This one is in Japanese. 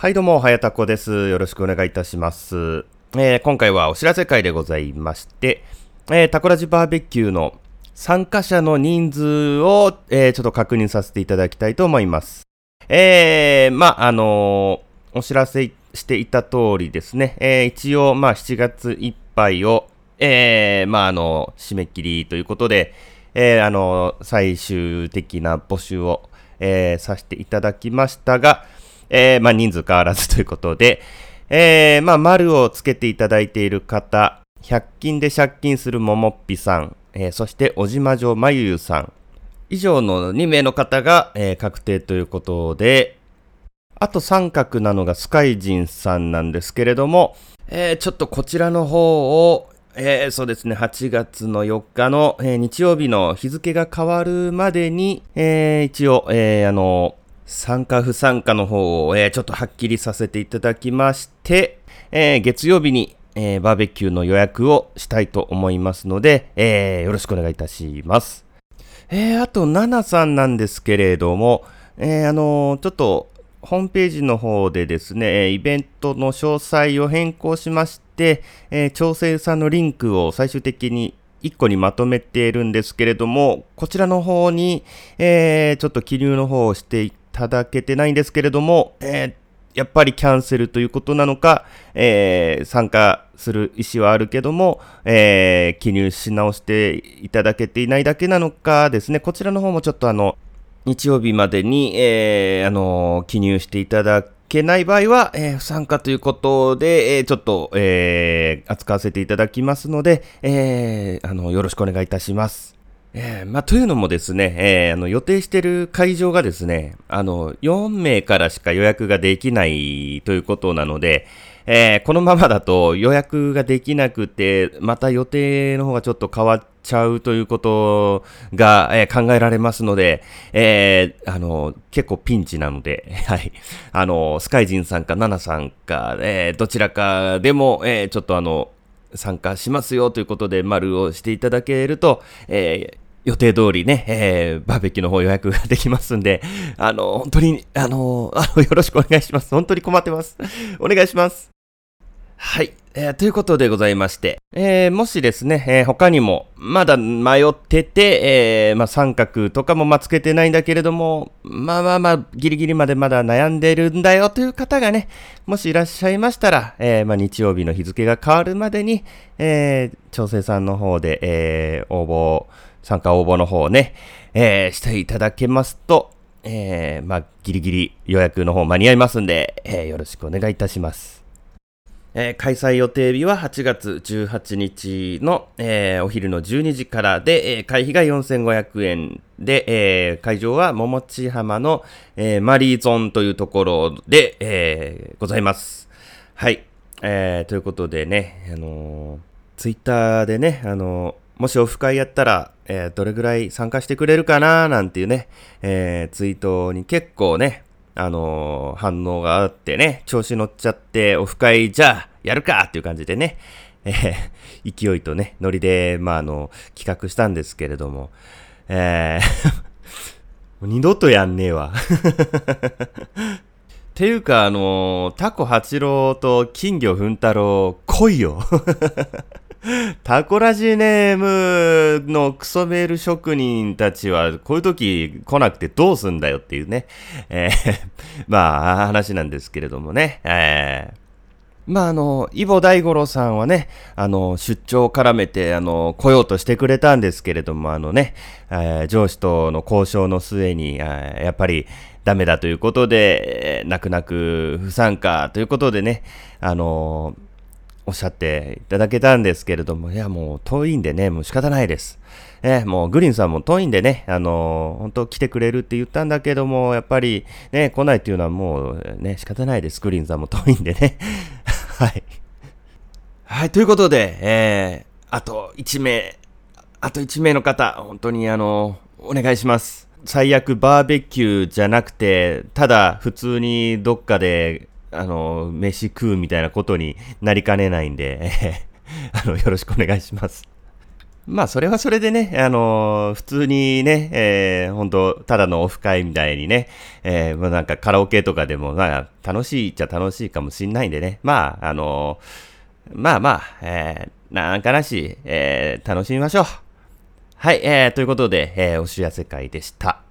はい、どうも、はやたこです。よろしくお願いいたします。えー今回はお知らせ会でございまして、えータコラジバーベキューの参加者の人数を、えーちょっと確認させていただきたいと思います。えー、まあ、あのーお知らせしていた通りですね、えー一応、まあ、7月いっぱいを、えー、まあ、あの、締め切りということで、えーあの、最終的な募集を、えーさせていただきましたが、えーまあ、人数変わらずということで、えーまあ、丸をつけていただいている方、100均で借金するももっぴさん、えーそして、小島城まゆゆさん、以上の2名の方が、えー確定ということで、あと三角なのがスカイジンさんなんですけれども、えーちょっとこちらの方を、えーそうですね、8月の4日の、えー日曜日の日付が変わるまでに、えー一応、えーあの、参加不参加の方を、えーちょっとはっきりさせていただきまして、えー月曜日に、えーバーベキューの予約をしたいと思いますので、えーよろしくお願いいたします。えー、あと、ナナさんなんですけれども、えーあのーちょっと、ホームページの方でですね、イベントの詳細を変更しまして、えー調整さんのリンクを最終的に1個にまとめているんですけれども、こちらの方に、えーちょっと記入の方をしていただけてないんですけれども、えーやっぱりキャンセルということなのか、えー参加する意思はあるけども、えー記入し直していただけていないだけなのかですね、こちらの方もちょっとあの、日曜日までに、えーあの記入していただけない場合は、えー不参加ということで、えーちょっと、えー扱わせていただきますので、えーあのよろしくお願いいたします。えーまあ、というのもですね、えーあの予定してる会場がですね、あの、4名からしか予約ができないということなので、えーこのままだと予約ができなくて、また予定の方がちょっと変わっちゃうということが、えー考えられますので、えーあの、結構ピンチなので、はい。あの、スカイジンさんかナナさんか、えーどちらかでも、えーちょっとあの、参加しますよということで、丸をしていただけると、えー予定通りね、えーバーベキューの方予約ができますんで、あの、本当に、あの、あのよろしくお願いします。本当に困ってます。お願いします。はい。えーということでございまして、えーもしですね、えー他にも、まだ迷ってて、えーまあ、三角とかもまあつけてないんだけれども、まあまあまあ、ギリギリまでまだ悩んでるんだよという方がね、もしいらっしゃいましたら、えーまあ、日曜日の日付が変わるまでに、えー調整さんの方で、えー応募、参加応募の方をね、えーしていただけますと、えーまあ、ギリギリ予約の方間に合いますんで、えーよろしくお願いいたします。えー開催予定日は8月18日の、えーお昼の12時からで、えー会費が4500円で、えー会場は桃地浜の、えーマリーゾンというところで、えーございます。はい。えーということでね、あのーツイッターでね、あのーもしオフ会やったら、えーどれぐらい参加してくれるかななんていうね、えーツイートに結構ね、あのー反応があってね、調子乗っちゃって、オフ会じゃあ、やるかっていう感じでね、えー勢いとね、ノリで、まあ、あの、企画したんですけれども、えー二度とやんねえわ。ていうか、あのータコ八郎と金魚ふん太郎、来いよ。タコラジネームのクソメール職人たちは、こういう時来なくてどうすんだよっていうね、えー まあ、話なんですけれどもね、えー。まあ、あの、イボ大五郎さんはね、あの、出張を絡めて、あの、来ようとしてくれたんですけれども、あのね、えー上司との交渉の末に、やっぱりダメだということで、泣く泣く不参加ということでね、あのおっしゃっていただけたんですけれども、いや、もう遠いんでね、もう仕方ないです。えもうグリーンさんも遠いんでね、あのー本当来てくれるって言ったんだけども、やっぱりね、来ないっていうのはもうね、仕方ないです。グリーンさんも遠いんでね。はい。はい、ということで、えー、あと1名、あと1名の方、本当にあのお願いします。最悪バーベキューじゃなくて、ただ普通にどっかで、あの、飯食うみたいなことになりかねないんで、え ーあの、よろしくお願いします。まあ、それはそれでね、あのー、普通にね、えー、本当ただのオフ会みたいにね、えー、まあ、なんかカラオケとかでも、まあ、楽しいっちゃ楽しいかもしんないんでね、まあ、あのー、まあまあ、えー、なんかなし、えー、楽しみましょう。はい、えー、ということで、えー、お知らせ会でした。